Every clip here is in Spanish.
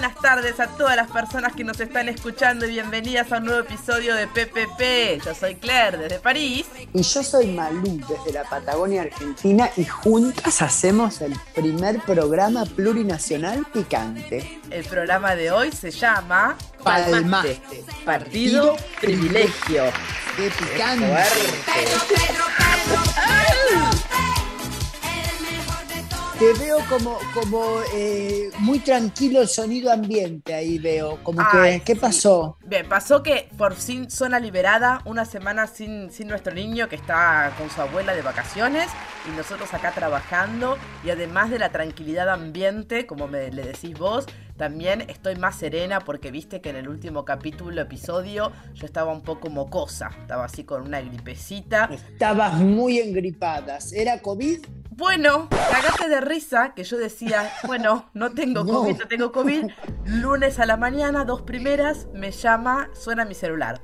buenas tardes a todas las personas que nos están escuchando y bienvenidas a un nuevo episodio de PPP. Yo soy Claire desde París. Y yo soy Malú desde la Patagonia Argentina y juntas hacemos el primer programa plurinacional picante. El programa de hoy se llama Palmaste. Partido, Privilegio. ¡Qué picante! Te veo como, como eh, muy tranquilo el sonido ambiente ahí veo. Como Ay, que, ¿qué sí. pasó? Bien, pasó que por fin zona liberada, una semana sin, sin nuestro niño que está con su abuela de vacaciones y nosotros acá trabajando y además de la tranquilidad ambiente, como me, le decís vos, también estoy más serena porque viste que en el último capítulo, episodio, yo estaba un poco mocosa, estaba así con una gripecita. Estabas muy engripadas. ¿Era COVID? Bueno, cagaste de risa que yo decía, bueno, no tengo No. COVID, no tengo COVID. Lunes a la mañana, dos primeras, me llama, suena mi celular.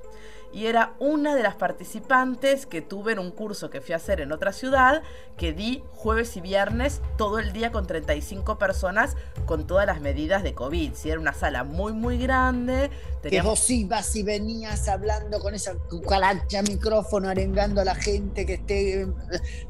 Y era una de las participantes que tuve en un curso que fui a hacer en otra ciudad, que di jueves y viernes todo el día con 35 personas con todas las medidas de COVID. Si era una sala muy, muy grande, Que vos ibas y venías hablando con esa cucaracha micrófono, arengando a la gente que esté. eh,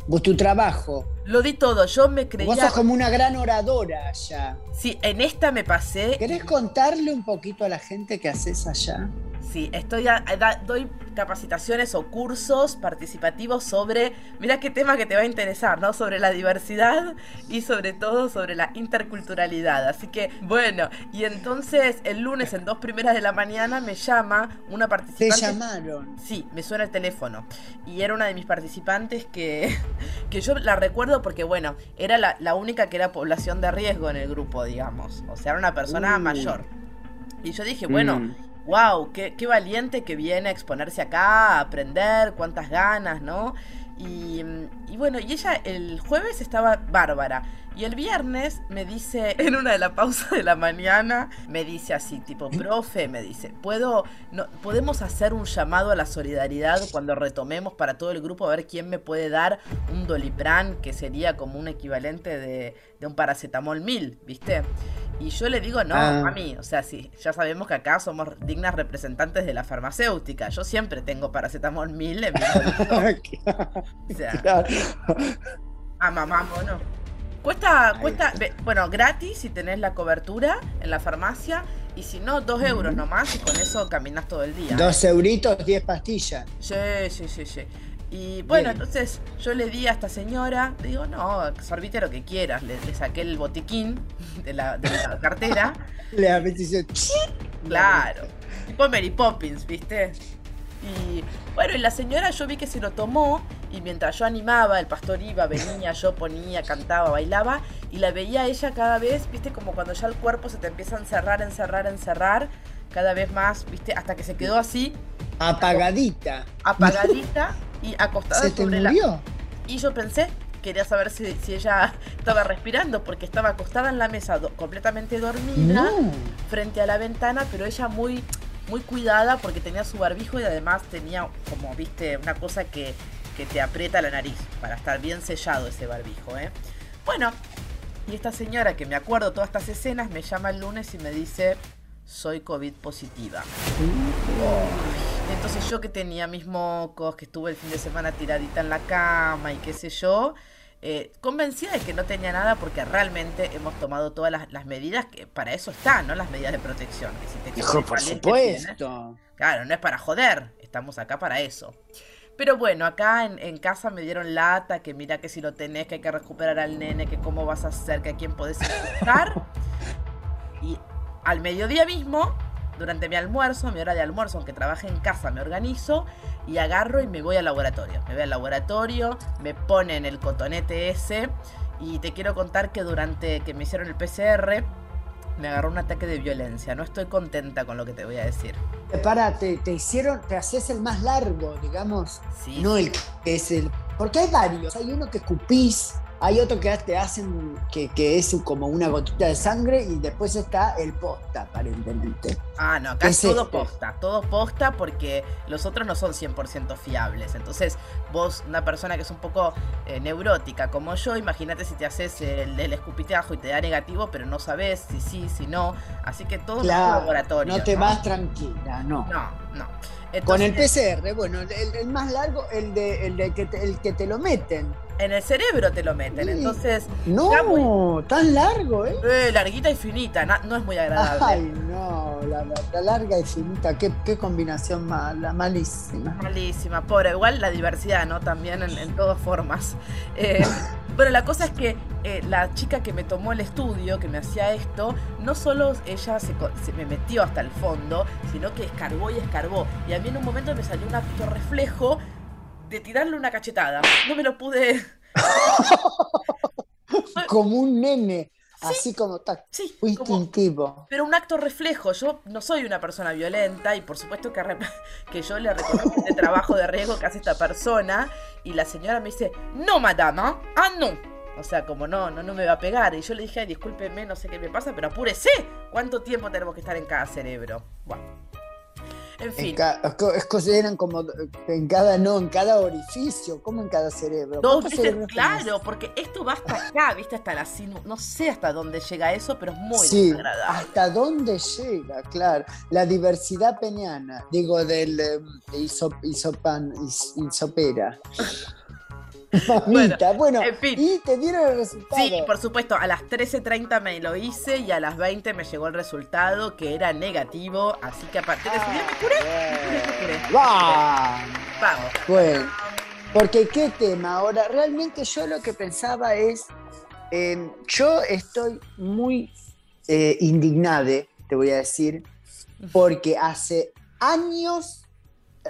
Vos tu trabajo. Lo di todo, yo me Vos creía... sos como una gran oradora allá. Sí, en esta me pasé ¿Querés contarle un poquito a la gente que haces allá? Sí, estoy a- da- doy capacitaciones o cursos participativos sobre, mira qué tema que te va a interesar, ¿no? Sobre la diversidad y sobre todo sobre la interculturalidad. Así que, bueno, y entonces el lunes en dos primeras de la mañana me llama una Te participante. llamaron. Sí, me suena el teléfono. Y era una de mis participantes que, que yo la recuerdo porque, bueno, era la, la única que era población de riesgo en el grupo, digamos. O sea, era una persona Uh. mayor. Y yo dije, bueno, Mm. wow, qué, qué valiente que viene a exponerse acá, a aprender, cuántas ganas, ¿no? Y, mm, y bueno, y ella el jueves estaba bárbara. Y el viernes me dice, en una de las pausas de la mañana, me dice así, tipo, profe, me dice, ¿puedo, no, podemos hacer un llamado a la solidaridad cuando retomemos para todo el grupo a ver quién me puede dar un Dolipran, que sería como un equivalente de, de un paracetamol 1000, ¿viste? Y yo le digo, no, Ah. mami, o sea, sí, ya sabemos que acá somos dignas representantes de la farmacéutica. Yo siempre tengo paracetamol 1000 en mi. O sea, mamá mono. Cuesta, cuesta, bueno, gratis si tenés la cobertura en la farmacia. Y si no, dos euros nomás y con eso caminas todo el día. Dos euritos, diez pastillas. Sí, sí, sí, sí. Y bueno, Bien. entonces yo le di a esta señora, le digo, no, sorbite lo que quieras. Le, le saqué el botiquín de la, de la cartera. Le a veces dice, Claro. Tipo Mary Poppins, ¿viste? Y bueno, y la señora yo vi que se lo tomó y mientras yo animaba, el pastor iba, venía, yo ponía, cantaba, bailaba y la veía ella cada vez, ¿viste? Como cuando ya el cuerpo se te empieza a encerrar, encerrar, encerrar, cada vez más, ¿viste? Hasta que se quedó así, apagadita. apagadita y acostada ¿Se te sobre la... murió? Y yo pensé, quería saber si, si ella estaba respirando porque estaba acostada en la mesa, do- completamente dormida No. frente a la ventana, pero ella muy, muy cuidada porque tenía su barbijo y además tenía como, viste, una cosa que, que te aprieta la nariz para estar bien sellado ese barbijo, ¿eh? Bueno, y esta señora que me acuerdo todas estas escenas me llama el lunes y me dice, soy COVID positiva. Entonces yo que tenía mis mocos, que estuve el fin de semana tiradita en la cama y qué sé yo, eh, convencida de que no tenía nada porque realmente hemos tomado todas las, las medidas que para eso están, ¿no? Las medidas de protección. Que si te Hijo, por tiene- supuesto. Claro, no es para joder, estamos acá para eso. Pero bueno, acá en, en casa me dieron lata, que mira que si lo tenés, que hay que recuperar al nene, que cómo vas a hacer, que a quién podés infectar. Y al mediodía mismo, durante mi almuerzo, mi hora de almuerzo, aunque trabaje en casa, me organizo y agarro y me voy al laboratorio. Me voy al laboratorio, me ponen el cotonete ese y te quiero contar que durante que me hicieron el PCR, me agarró un ataque de violencia. No estoy contenta con lo que te voy a decir. Para, te, te hicieron, te haces el más largo, digamos. Sí, No el que es el. Porque hay varios. Hay uno que escupís, hay otro que te hacen que, que es como una gotita de sangre y después está el posta, aparentemente. Ah, no, acá es todo posta, todo posta porque los otros no son 100% fiables. Entonces, vos, una persona que es un poco eh, neurótica como yo, imagínate si te haces el del escupitajo y te da negativo, pero no sabes si sí, si no. Así que todo claro, es laboratorio. No te vas tranquila, no. No, no. Con el PCR, bueno, el, más largo, el de, el de que te, el que te lo meten. En el cerebro te lo meten, entonces. No, tan largo, ¿eh? ¿eh? Larguita y finita, no, es muy agradable. Ay, no, la, larga y finita, qué, qué, combinación mala, malísima. Malísima, pobre, igual la diversidad, ¿no? También en, todas formas. Eh, bueno, la cosa es que eh, la chica que me tomó el estudio, que me hacía esto, no solo ella se, se, me metió hasta el fondo, sino que escarbó y escarbó. Y a mí en un momento me salió un acto reflejo de tirarle una cachetada. No me lo pude. como un nene. Así como está sí, instintivo. pero un acto reflejo. Yo no soy una persona violenta y por supuesto que, que yo le reconozco este trabajo de riesgo que hace esta persona. Y la señora me dice, no, madama, ah, no. O sea, como no, no, no me va a pegar. Y yo le dije, Ay, discúlpeme, no sé qué me pasa, pero apúrese. ¿Cuánto tiempo tenemos que estar en cada cerebro? Bueno. En fin. consideran como en cada, no, en cada orificio, como en cada cerebro. Claro, porque esto va hasta acá, viste, hasta la no sé hasta dónde llega eso, pero es muy sí, Hasta dónde llega, claro. La diversidad peniana, digo, del um, isopan, isopera. Bueno, en fin. y te dieron el resultado. Sí, por supuesto, a las 13.30 me lo hice y a las 20 me llegó el resultado que era negativo, así que a partir de ese día me curé. Vamos. Bueno, porque qué tema ahora, realmente yo lo que pensaba es, em, yo estoy muy eh, indignada, te voy a decir, porque hace años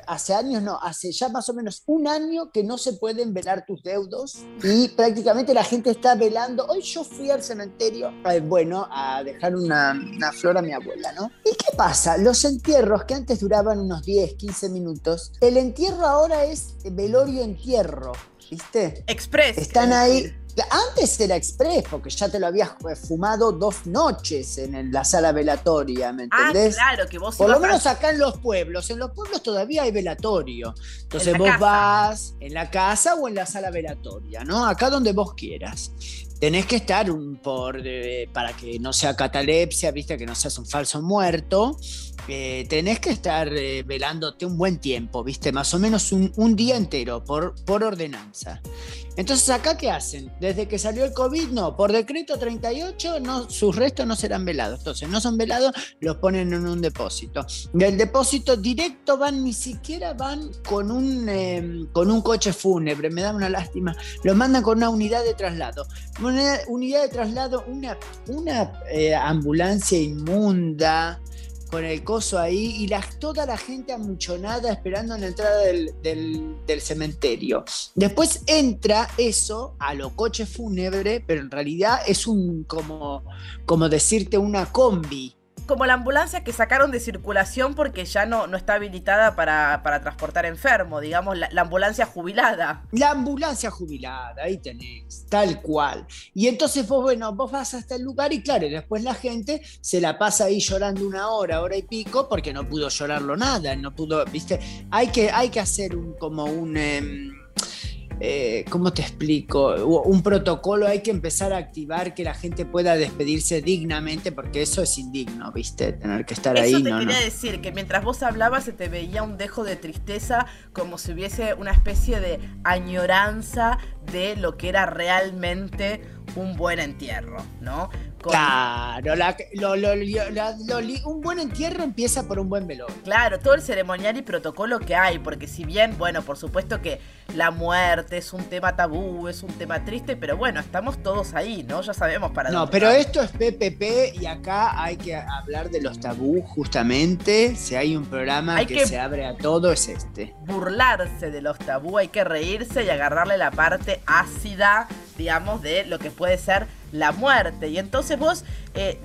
hace años, no, hace ya más o menos un año que no se pueden velar tus deudos y prácticamente la gente está velando. Hoy yo fui al cementerio, eh, bueno, a dejar una, flor a mi abuela, ¿no? ¿Y qué pasa? Los entierros que antes duraban unos 10, 15 minutos, el entierro ahora es velorio entierro, ¿viste? Express. Están ahí antes era express, porque ya te lo habías fumado dos noches en la sala velatoria, ¿me ah, entendés? Ah, claro, que vos Por lo menos acá en los pueblos. En los pueblos todavía hay velatorio. Entonces vos vas en la casa o en la sala velatoria, ¿no? Acá donde vos quieras. Tenés que estar un por eh, para que no sea catalepsia, viste, que no seas un falso muerto. Eh, tenés que estar eh, velándote un buen tiempo, viste, más o menos un, un día entero por, por ordenanza. Entonces, ¿acá qué hacen? Desde que salió el COVID, no, por decreto 38, no, sus restos no serán velados. Entonces, no son velados, los ponen en un depósito. Del depósito directo van, ni siquiera van con un, em, con un coche fúnebre, me da una lástima. Los mandan con una unidad de traslado. Una unidad de traslado, una, una eh, ambulancia inmunda con el coso ahí y toda la gente amuchonada esperando en la entrada del, cementerio. Después entra eso a lo coche fúnebre, pero en realidad es un como, como decirte una combi como la ambulancia que sacaron de circulación porque ya no, no está habilitada para, transportar enfermo, digamos, la, ambulancia jubilada. La ambulancia jubilada, ahí tenés, tal cual. Y entonces vos, bueno, vos vas hasta el lugar y claro, después la gente se la pasa ahí llorando una hora, hora y pico, porque no pudo llorarlo nada, no pudo, viste, hay que, hay que hacer un, como un... Em, eh, ¿cómo te explico? Un protocolo hay que empezar a activar que la gente pueda despedirse dignamente, porque eso es indigno, ¿viste? Tener que estar ahí. Eso te quería decir, que mientras vos hablabas se te veía un dejo de tristeza, como si hubiese una especie de añoranza de lo que era realmente un buen entierro, ¿no? Claro, un buen entierro empieza por un buen velón. Claro, todo el ceremonial y protocolo que hay, porque si bien, bueno, por supuesto que la muerte es un tema tabú, es un tema triste, pero bueno, estamos todos ahí, ¿no? Ya sabemos para No, pero esto es PPP y acá hay que hablar de los tabú justamente. Si hay un programa que, se abre a todo, es este. Burlarse de los tabú, hay que reírse y agarrarle la parte ácida, digamos, de lo que puede ser la muerte. Y entonces vos eh,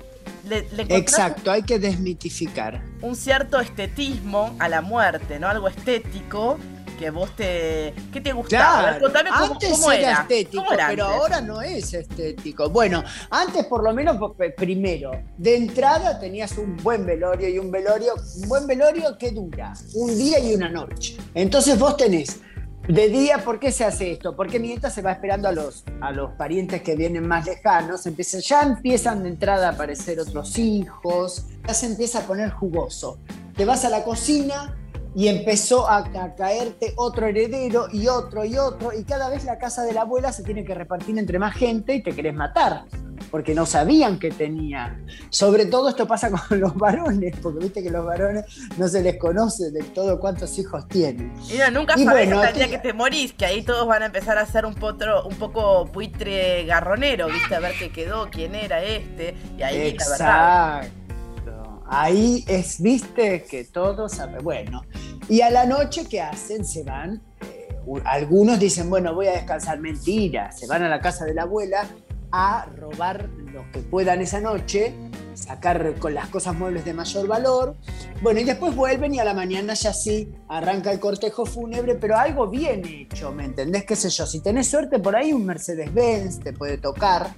le, Exacto, hay que desmitificar. Un cierto estetismo a la muerte, ¿no? Algo estético que vos te. ¿Qué te gustaba? Contame cómo, antes era, estético, pero ahora no es estético. Bueno, antes por lo menos, primero, de entrada tenías un buen velorio y un velorio, un buen velorio que dura un día y una noche. Entonces vos tenés de día, ¿por qué se hace esto? Porque mientras se va esperando a los, a los parientes que vienen más lejanos, empieza, ya empiezan de entrada a aparecer otros hijos, ya se empieza a poner jugoso. Te vas a la cocina y empezó a, caerte otro heredero y otro y otro, y cada vez la casa de la abuela se tiene que repartir entre más gente y te querés matar porque no sabían que tenía. Sobre todo esto pasa con los varones, porque viste que los varones no se les conoce de todo cuántos hijos tienen. Y nunca sabes hasta el día que te morís, que ahí todos van a empezar a ser un, potro, un poco buitre garronero, viste, a ver qué quedó, quién era este, y ahí Exacto. Ahí es, viste, que todos saben. Bueno, y a la noche, ¿qué hacen? Se van. Eh, algunos dicen, bueno, voy a descansar. Mentira, se van a la casa de la abuela a robar lo que puedan esa noche, sacar con las cosas muebles de mayor valor. Bueno, y después vuelven y a la mañana ya sí arranca el cortejo fúnebre, pero algo bien hecho, ¿me entendés? ¿Qué sé yo? Si tenés suerte por ahí, un Mercedes-Benz te puede tocar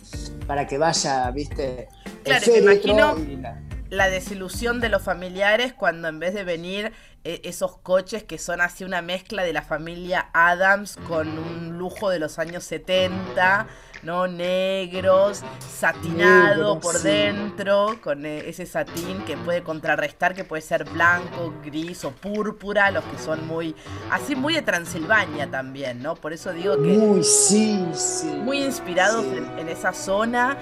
para que vaya, viste, claro, el imagino la desilusión de los familiares cuando en vez de venir eh, esos coches que son así una mezcla de la familia Adams con un lujo de los años 70, ¿no? Negros, satinado por dentro, con eh, ese satín que puede contrarrestar, que puede ser blanco, gris o púrpura, los que son muy, así muy de Transilvania también, ¿no? Por eso digo que... Muy, sí, sí. Muy inspirados en esa zona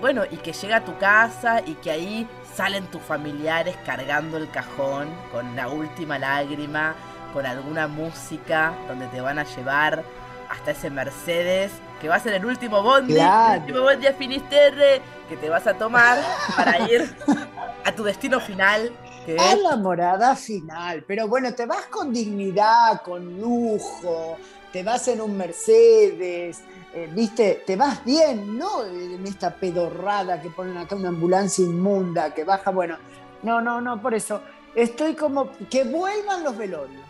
bueno, y que llega a tu casa y que ahí salen tus familiares cargando el cajón con la última lágrima, con alguna música donde te van a llevar hasta ese Mercedes, que va a ser el último bondi, el último bondi a Finisterre, que te vas a tomar para ir a tu destino final. Que a la morada final, pero bueno, te vas con dignidad, con lujo, te vas en un Mercedes, eh, viste, te vas bien, no en esta pedorrada que ponen acá una ambulancia inmunda que baja, bueno, no, no, no, por eso estoy como que vuelvan los velorios,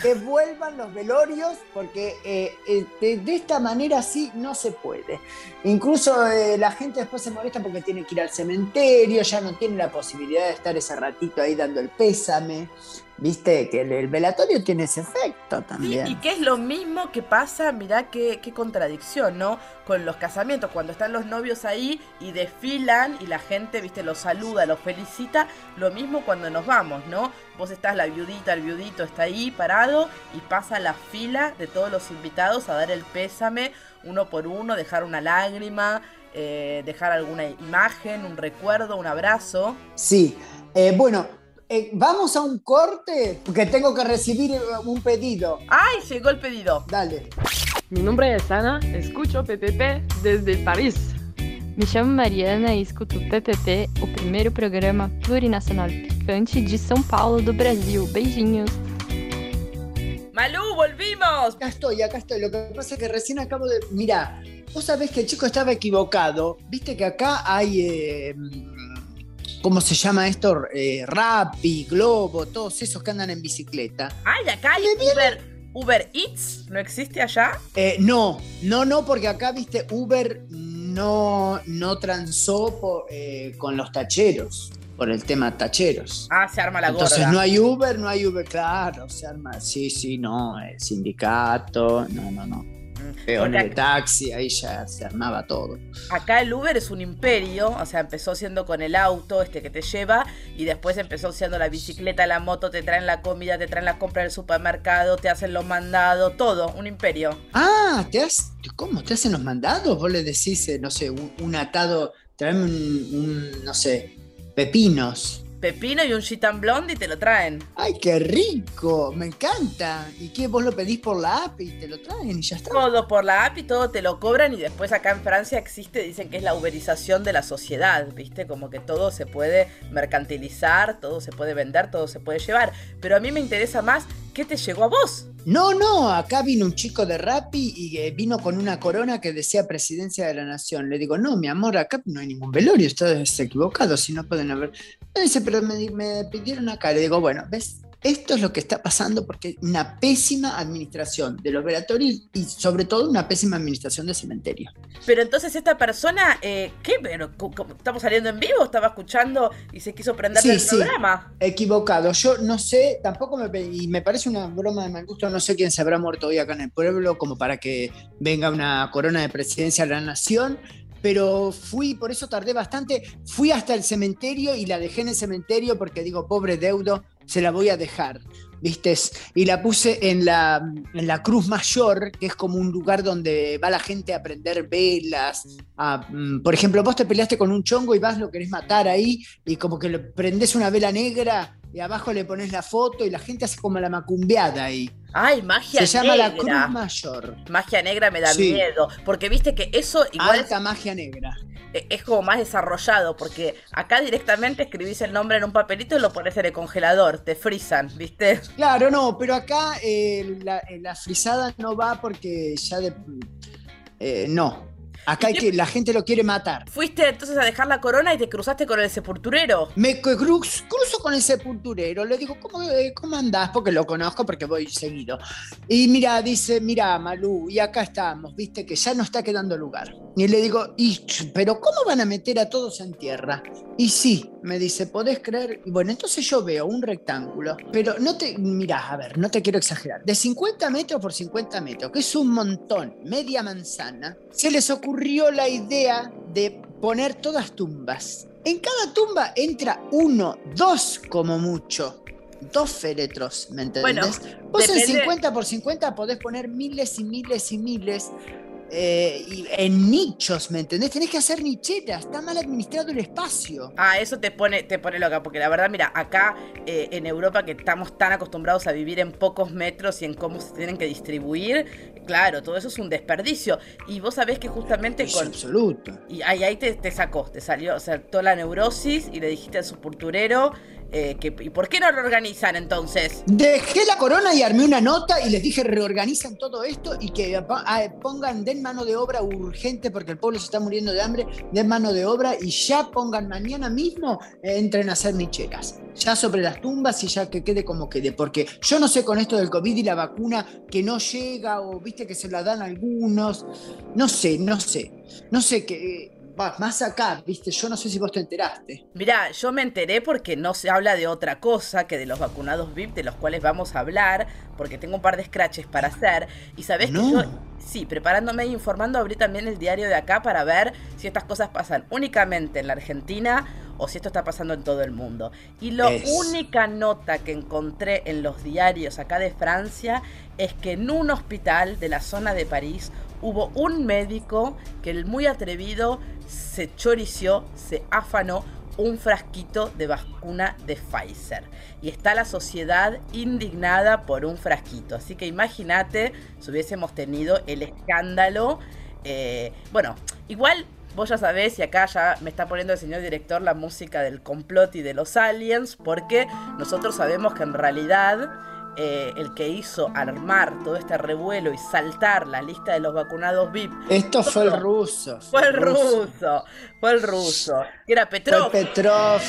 que vuelvan los velorios, porque eh, eh, de, esta manera sí no se puede. Incluso la gente después se molesta porque tiene que ir al cementerio, ya no tiene la posibilidad de estar ese ratito ahí dando el pésame. Viste que el, velatorio tiene ese efecto también. y que es lo mismo que pasa, mirá qué, qué contradicción, ¿no? Con los casamientos, cuando están los novios ahí y desfilan y la gente, viste, los saluda, los felicita, lo mismo cuando nos vamos, ¿no? Vos estás, la viudita, el viudito está ahí parado y pasa la fila de todos los invitados a dar el pésame uno por uno, dejar una lágrima, eh, dejar alguna imagen, un recuerdo, un abrazo. Sí, eh, bueno, eh, vamos a un corte porque tengo que recibir eh, un pedido. ¡Ay, llegó el pedido! Dale. Mi nombre es Ana, escucho PPP desde París. Me chamo Mariana e escuto PPP, o primeiro programa plurinacional picante de São Paulo do Brasil. Beijinhos. Malú, volvimos. Acá estoy, acá estoy. Lo que pasa es que recién acabo de... Mira, vos sabés que el chico estaba equivocado. Viste que acá hay... Eh, ¿cómo se llama esto? Eh, Rappi, Globo, todos esos que andan en bicicleta. Ay, acá hay Uber, Uber Eats, ¿no existe allá? Eh, no, no, no, porque acá, viste, Uber no, no transó eh, con los tacheros por el tema tacheros. Ah, se arma la Entonces no hay Uber, no hay Uber, claro, se arma, sí, sí, no, el sindicato, no, no, no. Peón de taxi, ahí ya se armaba todo. Acá el Uber es un imperio, o sea, empezó siendo con el auto este que te lleva y después empezó siendo la bicicleta, la moto, te traen la comida, te traen la compra del supermercado, te hacen los mandados, todo, un imperio. Ah, ¿te ¿cómo? ¿Te hacen los mandados? Vos le decís, eh, no sé, un, atado, tráeme un, no sé, pepinos pepino y un chitan blonde y te lo traen. ¡Ay, qué rico! Me encanta. ¿Y qué? ¿Vos lo pedís por la app y te lo traen y ya está? Todo por la app y todo te lo cobran y después acá en Francia existe, dicen que es la uberización de la sociedad, ¿viste? Como que todo se puede mercantilizar, todo se puede vender, todo se puede llevar. Pero a mí me interesa más qué te llegó a vos. No, no, acá vino un chico de Rappi y eh, vino con una corona que decía presidencia de la nación. Le digo, no, mi amor, acá no hay ningún velorio, estás equivocado, si no pueden haber. Me dice, pero me, pidieron acá. Le digo, bueno, ¿ves? Esto es lo que está pasando porque una pésima administración de los velatorios y sobre todo una pésima administración del cementerio. Pero entonces esta persona, eh, ¿qué? Pero, ¿Estamos saliendo en vivo? ¿Estaba escuchando y se quiso prender el programa? Equivocado. Yo no sé, tampoco me... Y me parece una broma de mal gusto, no sé quién se habrá muerto hoy acá en el pueblo como para que venga una corona de presidencia a la nación pero fui, por eso tardé bastante, fui hasta el cementerio y la dejé en el cementerio porque digo, pobre deudo, se la voy a dejar. ¿Viste? Y la puse en la, en la Cruz Mayor, que es como un lugar donde va la gente a prender velas. Mm, por ejemplo, vos te peleaste con un chongo y vas, lo querés matar ahí, y como que le prendes una vela negra y abajo le pones la foto y la gente hace como la macumbeada ahí. Ay, magia negra. Se llama la Cruz Mayor. Magia negra me da miedo, porque viste que eso igual... Alta magia negra. E, es como más desarrollado, porque acá directamente escribís el nombre en un papelito y lo pones en el congelador, te frisan, ¿viste? Claro, no, pero acá eh, la, eh, la, frisada no va porque ya de... Eh, no, Acá hay que, la gente lo quiere matar. Fuiste entonces a dejar la corona y te cruzaste con el sepulturero. Me cruzo, con el sepulturero, le digo, ¿cómo, eh, ¿cómo andás? Porque lo conozco, porque voy seguido. Y mira, dice, mira, Malú, y acá estamos, viste que ya no está quedando lugar. Y le digo, y, pero ¿cómo van a meter a todos en tierra? Y sí, me dice, ¿podés creer? Y bueno, entonces yo veo un rectángulo, pero no te, mira, a ver, no te quiero exagerar, de 50 metros por 50 metros, que es un montón, media manzana, se les ocurre ocurrió la idea de poner todas tumbas. En cada tumba entra uno, dos como mucho. Dos féretros, ¿me entendés? Bueno, Vos en 50 por 50 podés poner miles y miles y miles eh, en nichos, ¿me entendés? Tenés que hacer nicheras, está mal administrado el espacio. Ah, eso te pone, te pone loca, porque la verdad, mira, acá eh, en Europa que estamos tan acostumbrados a vivir en pocos metros y en cómo se tienen que distribuir, claro, todo eso es un desperdicio. Y vos sabés que justamente es absoluto. Y ahí, ahí te, te, sacó, te salió, o sea, toda la neurosis y le dijiste al sepulturero eh, ¿Y por qué no lo organizan entonces? Dejé la corona y armé una nota y les dije reorganizan todo esto y que ah, pongan, den mano de obra urgente porque el pueblo se está muriendo de hambre, den mano de obra y ya pongan mañana mismo, eh, entren a hacer micheras. Ya sobre las tumbas y ya que quede como quede. Porque yo no sé con esto del COVID y la vacuna que no llega o viste que se la dan algunos. No sé, no sé. No sé qué más acá, viste, yo no sé si vos te enteraste. Mirá, yo me enteré porque no se habla de otra cosa que de los vacunados VIP, de los cuales vamos a hablar, porque tengo un par de scratches para hacer. Y sabés que yo, sí, preparándome e informando, abrí también el diario de acá para ver si estas cosas pasan únicamente en la Argentina o si esto está pasando en todo el mundo. Y la única nota que encontré en los diarios acá de Francia es que en un hospital de la zona de París hubo un médico que el muy atrevido se chorició, se afanó un frasquito de vacuna de Pfizer. Y está la sociedad indignada por un frasquito. Así que imagínate si hubiésemos tenido el escándalo. Eh, bueno, igual vos ya sabés, y acá ya me está poniendo el señor director la música del complot y de los aliens, porque nosotros sabemos que en realidad eh, el que hizo armar todo este revuelo y saltar la lista de los vacunados VIP. Esto fue el ruso. Fue, el ruso. Fue el ruso. era Petrov. Fue Petrov.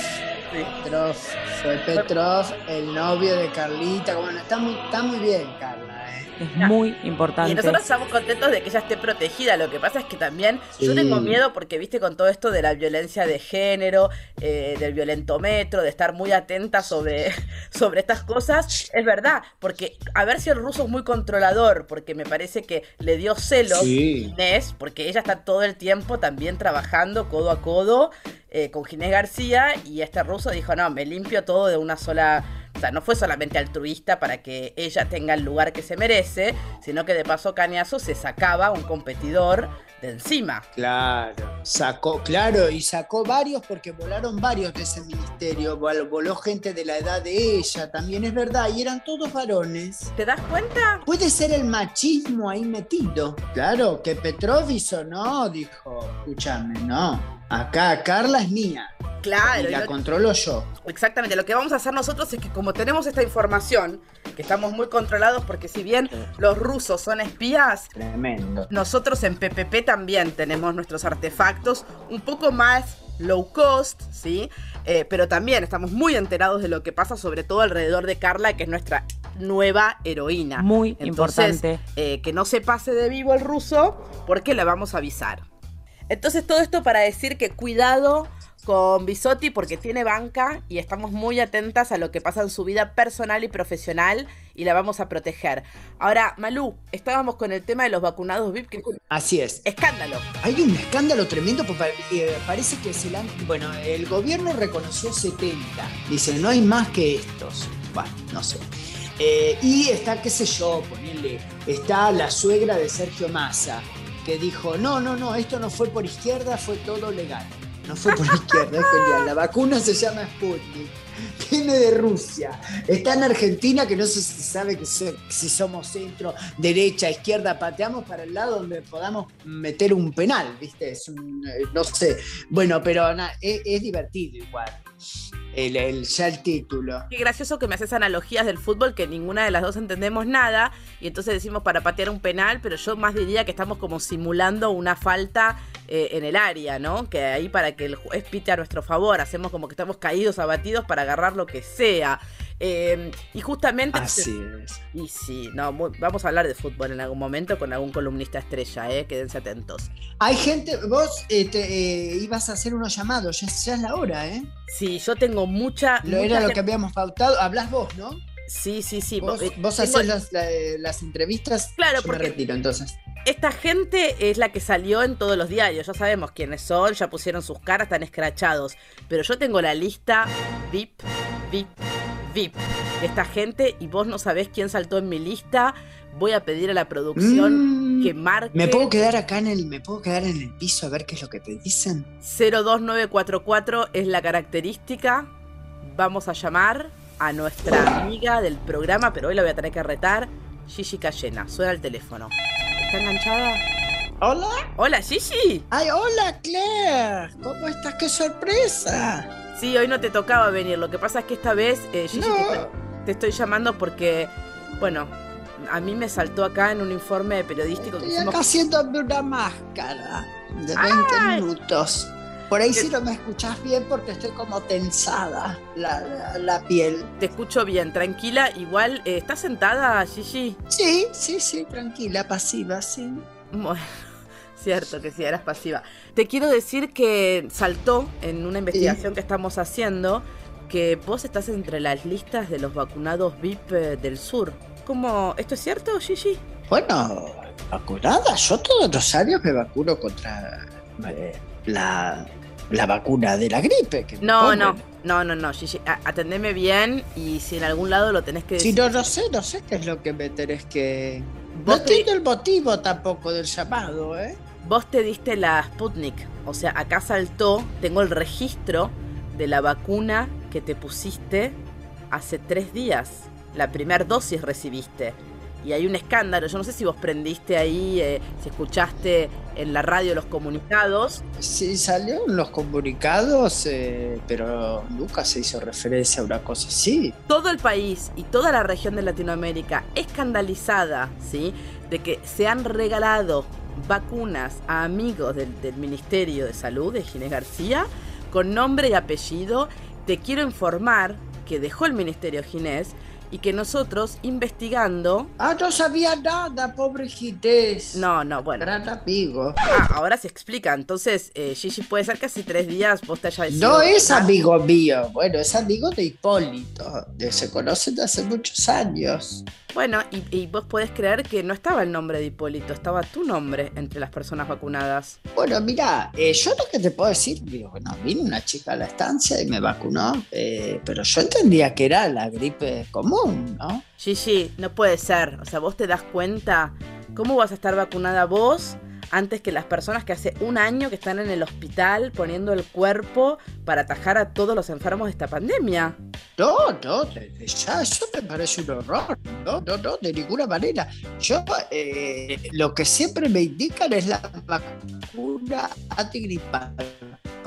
Petrov. Fue Petrov, el novio de Carlita. Bueno, está muy, está muy bien, Carla. Es muy importante. Y nosotros estamos contentos de que ella esté protegida. Lo que pasa es que también yo tengo miedo porque, viste, con todo esto de la violencia de género, eh, del violentómetro, de estar muy atenta sobre, sobre estas cosas, es verdad. Porque a ver si el ruso es muy controlador, porque me parece que le dio celos Inés, porque ella está todo el tiempo también trabajando codo a codo eh, con Ginés García y este ruso dijo, no, me limpio todo de una sola o sea, no fue solamente altruista para que ella tenga el lugar que se merece, sino que de paso Cañazo se sacaba un competidor de encima. Claro, sacó, claro, y sacó varios porque volaron varios de ese ministerio. Voló gente de la edad de ella, también es verdad, y eran todos varones. ¿Te das cuenta? Puede ser el machismo ahí metido. Claro, que Petrov hizo, no, dijo, escúchame, no. Acá Carla es mía. Claro. Y la controlo yo. Exactamente. Lo que vamos a hacer nosotros es que como tenemos esta información, que estamos muy controlados porque si bien los rusos son espías, Tremendo. nosotros en PPP también tenemos nuestros artefactos un poco más low cost, ¿sí? Eh, pero también estamos muy enterados de lo que pasa, sobre todo alrededor de Carla, que es nuestra nueva heroína. Muy Entonces, importante. eh, que no se pase de vivo el ruso, porque le vamos a avisar. Entonces, todo esto para decir que cuidado con Bisotti porque tiene banca y estamos muy atentas a lo que pasa en su vida personal y profesional y la vamos a proteger. Ahora, Malú, estábamos con el tema de los vacunados VIP, que Así es. escándalo. Hay un escándalo tremendo, porque eh, parece que se la Bueno, el gobierno reconoció 70. Dice, no hay más que estos. Bueno, no sé. Eh, y está, qué sé yo, ponerle, está la suegra de Sergio Massa, que dijo, no, no, no, esto no fue por izquierda, fue todo legal. No fue por izquierda, es genial. La vacuna se llama Sputnik. Viene de Rusia. Está en Argentina, que no se sabe que so- si somos centro, derecha, izquierda, pateamos para el lado donde podamos meter un penal, ¿viste? Es un, eh, no sé. Bueno, pero es, es divertido igual. El, el- ya el título. Qué gracioso que me haces analogías del fútbol que ninguna de las dos entendemos nada y entonces decimos para patear un penal, pero yo más diría que estamos como simulando una falta eh, en el área, ¿no? Que ahí para que el juez pite a nuestro favor, hacemos como que estamos caídos, abatidos para agarrar lo que sea. Eh, y justamente... Así es. Y sí, no, vamos a hablar de fútbol en algún momento con algún columnista estrella, ¿eh? Quédense atentos. Hay gente, vos eh, te, eh, ibas a hacer unos llamados, ya, ya es la hora, ¿eh? Sí, yo tengo mucha... Lo mucha era lo que habíamos pautado. Hablas vos, ¿no? Sí, sí, sí. Vos, eh, vos tengo- hacés las, la- las entrevistas. Claro, yo porque- me retiro entonces. Esta gente es la que salió en todos los diarios, ya sabemos quiénes son, ya pusieron sus caras, están escrachados. Pero yo tengo la lista VIP, VIP, VIP de esta gente y vos no sabés quién saltó en mi lista. Voy a pedir a la producción Mm, que marque ¿Me puedo quedar acá en el, me puedo quedar en el piso a ver qué es lo que te dicen? 02944 es la característica. Vamos a llamar a nuestra amiga del programa, pero hoy la voy a tener que retar, Gigi Cayena. Suena el teléfono. ¿Está enganchada? Hola. Hola, Gigi. Ay, hola Claire. ¿Cómo estás? ¡Qué sorpresa! Sí, hoy no te tocaba venir. Lo que pasa es que esta vez, eh, Gigi, te, No. estoy, te estoy llamando porque, bueno, a mí me saltó acá en un informe periodístico que Estoy hicimos. acá haciéndome una máscara de 20 Ay. minutos. Por ahí ¿Qué- sí no me escuchás bien porque estoy como tensada la, la- la piel. Te escucho bien, tranquila. Igual, eh, ¿estás sentada, Gigi? Sí, sí, sí, tranquila, pasiva, sí. Bueno, cierto que sí, eras pasiva. Te quiero decir que saltó en una investigación que estamos haciendo que vos estás entre las listas de los vacunados VIP eh, del sur. ¿Cómo? ¿Esto es cierto, Gigi? Bueno, vacunada. Yo todos los años me vacuno contra eh, la, la vacuna de la gripe. que No, no, no, no, no, Gigi. Atendeme bien y si en algún lado lo tenés que Si decir. no, no sé, no sé qué es lo que me tenés que... No te- entiendo el motivo tampoco del llamado, ¿eh? Vos te diste la Sputnik. O sea, acá saltó, tengo el registro de la vacuna que te pusiste hace tres días. La primera dosis recibiste. Y hay un escándalo. Yo no sé si vos prendiste ahí, eh, si escuchaste en la radio los comunicados. Sí, salió en los comunicados, eh, pero nunca se hizo referencia a una cosa así. Todo el país y toda la región de Latinoamérica escandalizada, ¿sí? De que se han regalado vacunas a amigos del, del Ministerio de Salud de Ginés García con nombre y apellido. Te quiero informar que dejó el Ministerio Ginés y que nosotros investigando... Ah, no sabía nada, pobre Ginés. No, no, bueno. Gran amigo. Ah, ahora se explica. Entonces, eh, Gigi, puede ser que hace tres días vos te hayas No es amigo mío, bueno, es amigo de Hipólito. Se conocen de hace muchos años. Bueno, y, y vos podés creer que no estaba el nombre de Hipólito, estaba tu nombre entre las personas vacunadas. Bueno, mira, eh, yo lo que te puedo decir, digo, bueno, vino una chica a la estancia y me vacunó, eh, pero yo entendía que era la gripe común, ¿no? Gigi, no puede ser. O sea, vos te das cuenta cómo vas a estar vacunada vos antes que las personas que hace un año que están en el hospital poniendo el cuerpo para atajar a todos los enfermos de esta pandemia. No, no, ya, eso me parece un horror. No, no, no, de ninguna manera. Yo, eh, lo que siempre me indican es la vacuna antigripal.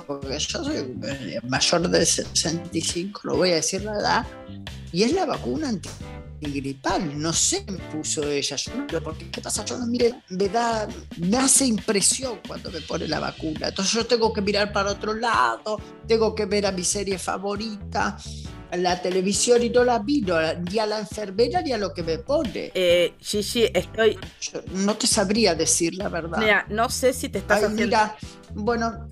Porque yo soy eh, mayor de 65, no voy a decir la edad, y es la vacuna gripal, no sé, me puso ella. Yo no, pero porque, ¿qué pasa? Yo no mire, me da, me hace impresión cuando me pone la vacuna. Entonces yo tengo que mirar para otro lado, tengo que ver a mi serie favorita, la televisión y no la miro, ni a la enfermera ni a lo que me pone. Eh, Gigi, estoy. Yo no te sabría decir la verdad. Mira, no sé si te estás Ay, haciendo. mira, bueno,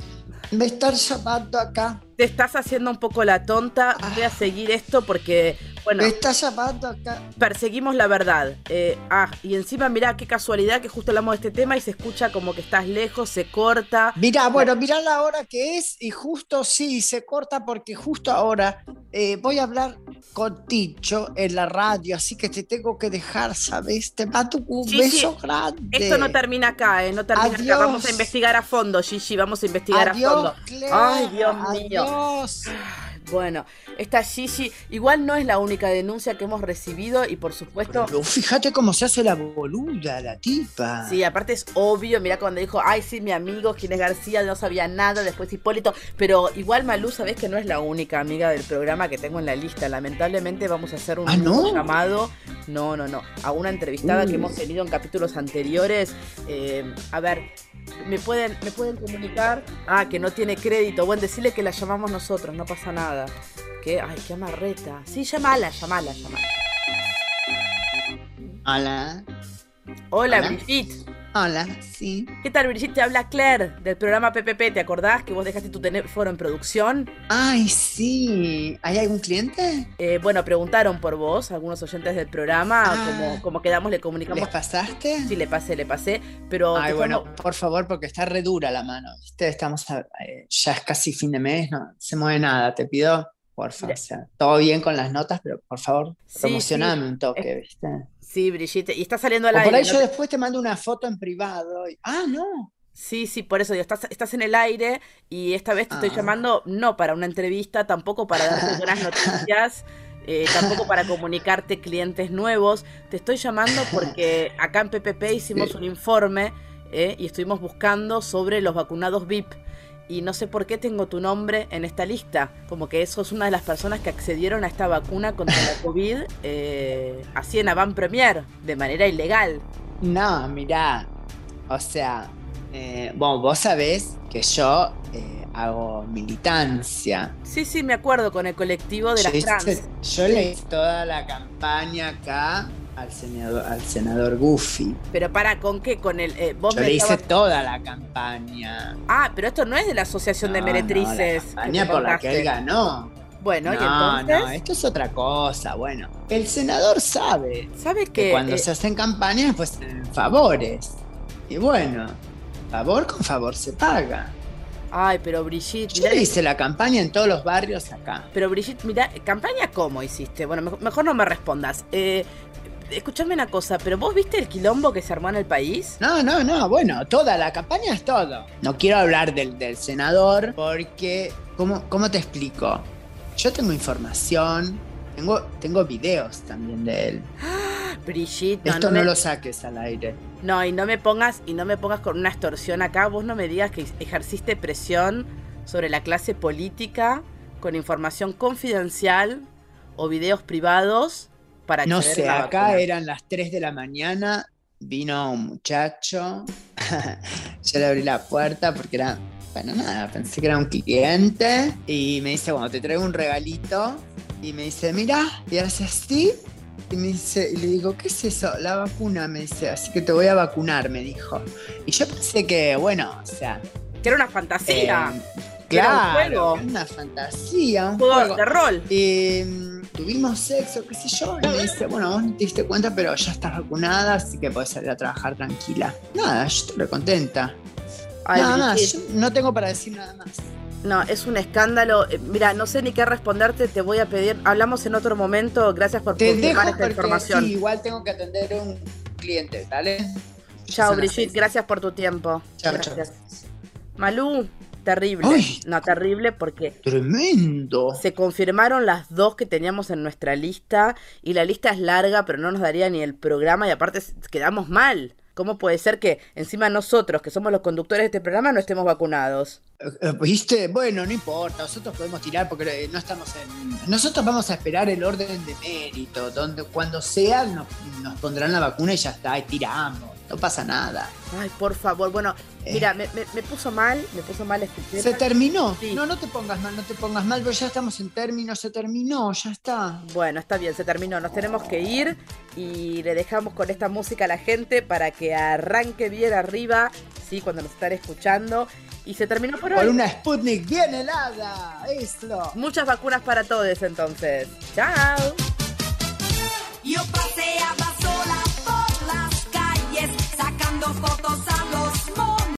me están llamando acá. Te estás haciendo un poco la tonta. Voy a seguir esto porque, bueno, Me está llamando acá. perseguimos la verdad. Eh, ah, y encima, mirá qué casualidad que justo hablamos de este tema y se escucha como que estás lejos, se corta. Mira, bueno, mira la hora que es y justo sí, se corta porque justo ahora eh, voy a hablar con Ticho en la radio, así que te tengo que dejar, ¿sabes? Te mando un Sí, beso sí. grande. Esto no termina acá, ¿eh? No termina acá. Vamos a investigar a fondo, Gigi. Vamos a investigar a fondo. Claire, Ay, Dios mío. adiós. Bueno, esta Gigi igual no es la única denuncia que hemos recibido y por supuesto... Pero fíjate cómo se hace la boluda, la tipa. Sí, aparte es obvio, mira cuando dijo, ay, sí, mi amigo, quién es García, no sabía nada, después Hipólito, pero igual Malú, sabes que no es la única amiga del programa que tengo en la lista, lamentablemente vamos a hacer un Ah, ¿no? llamado, no, no, no, a una entrevistada que hemos tenido en capítulos anteriores, Eh, a ver, ¿me pueden, ¿me pueden comunicar? Ah, que no tiene crédito, bueno, decirle que la llamamos nosotros, no pasa nada. ¿Qué? Ay, qué amarreta. Sí, llamala, llamala, llamala. Hola, Hola, Hola. Brigitte. Hola, sí. ¿Qué tal, Brigitte? Te habla Claire del programa PPP. ¿Te acordás que vos dejaste tu teléfono en producción? Ay, sí. ¿Hay algún cliente? Eh, bueno, preguntaron por vos, algunos oyentes del programa, Ah. como, como quedamos, le comunicamos. ¿Les pasaste? Sí, le pasé, le pasé, pero... Ay, bueno, por favor, porque está re dura la mano, ¿viste? Estamos, a- eh, ya es casi fin de mes, no se mueve nada, te pido, porfa, o sea, todo bien con las notas, pero por favor, Sí, promocioname sí. un toque, ¿viste? Sí, Brigitte, y está saliendo al O por aire. ahí ¿no yo después te mando una foto en privado. y- Ah, no. Sí, sí, por eso digo, estás, estás en el aire y esta vez te estoy Ah. llamando no para una entrevista, tampoco para darte buenas noticias, eh, tampoco para comunicarte clientes nuevos. Te estoy llamando porque acá en PPP hicimos Sí. un informe eh, y estuvimos buscando sobre los vacunados VIP. Y no sé por qué tengo tu nombre en esta lista. Como que sos una de las personas que accedieron a esta vacuna contra la COVID eh, así en avant premier, de manera ilegal. No, mirá, o sea, eh, bueno, vos sabés que yo eh, hago militancia. Sí, sí, me acuerdo con el colectivo de Yo las trans. hice- yo le hice toda la campaña acá al senador, al senador Goofy. Pero para, ¿con qué? Con el... eh, vos Yo me le hice estabas- toda la campaña. Ah, pero esto no es de la Asociación de No, no, Meretrices. la campaña por la que él ganó. Bueno, y No, entonces, no, esto es otra cosa. Bueno, el senador sabe ¿sabes que qué? cuando Eh, se hacen campañas, pues se den favores. Y bueno, favor con favor se paga. Ay, pero Brigitte, Yo mirá- hice la campaña en todos los barrios acá. pero Brigitte, mira, ¿campaña cómo hiciste? Bueno, mejor, mejor no me respondas. Eh, escuchame una cosa, ¿pero vos viste el quilombo que se armó en el país? No, no, no, bueno, toda la campaña es todo. No quiero hablar del, del senador porque, ¿cómo, ¿cómo te explico? Yo tengo información, tengo, tengo videos también de él. Brigitte, no, Esto no, no me- lo saques al aire. no, y no me pongas, y no me pongas con una extorsión acá, vos no me digas que ejerciste presión sobre la clase política con información confidencial o videos privados para No sé, la acá vacuna. eran las 3 de la mañana, vino un muchacho, yo le abrí la puerta porque era, bueno, nada, pensé que era un cliente y me dice, bueno, te traigo un regalito y me dice, mira, y hace así y me dice, y le digo, ¿qué es eso? La vacuna, me dice, así que te voy a vacunar, me dijo. Y yo pensé que, bueno, o sea, Que era una fantasía. eh, que era un claro, juego. una fantasía, un juego juego. de rol. Tuvimos sexo, qué sé yo, y me dice, bueno, vos no te diste cuenta, pero ya estás vacunada, así que podés salir a trabajar tranquila. Nada, yo estoy contenta. Ay, nada más, yo no tengo para decir nada más. No, es un escándalo. Eh, Mira, no sé ni qué responderte, te voy a pedir. Hablamos en otro momento. Gracias por Te dejo esta porque información. sí, igual tengo que atender a un cliente, ¿vale? Chao, Brigitte, gracias por tu tiempo. Chao, chao. gracias. Malú, terrible. Ay. No, terrible porque Tremendo. se confirmaron las dos que teníamos en nuestra lista. Y la lista es larga, pero no nos daría ni el programa. Y aparte quedamos mal. ¿Cómo puede ser que encima nosotros, que somos los conductores de este programa, no estemos vacunados? Eh, ¿Viste? Bueno, no importa, nosotros podemos tirar porque eh, no estamos en... Nosotros vamos a esperar el orden de mérito, donde cuando sea nos, nos pondrán la vacuna y ya está, y tiramos, no pasa nada. Ay, por favor, bueno, Eh. mira, me, me- me puso mal, me puso mal este tema. ¿Se terminó? Sí. No, no te pongas mal, no te pongas mal, pero ya estamos en término, se terminó, ya está. Bueno, está bien, se terminó. Nos tenemos que ir y le dejamos con esta música a la gente para que arranque bien arriba, sí, cuando nos están escuchando. Y se terminó por Por hoy. una Sputnik bien helada, eso. Muchas vacunas para todos entonces. Chao. Yo sacando fotos a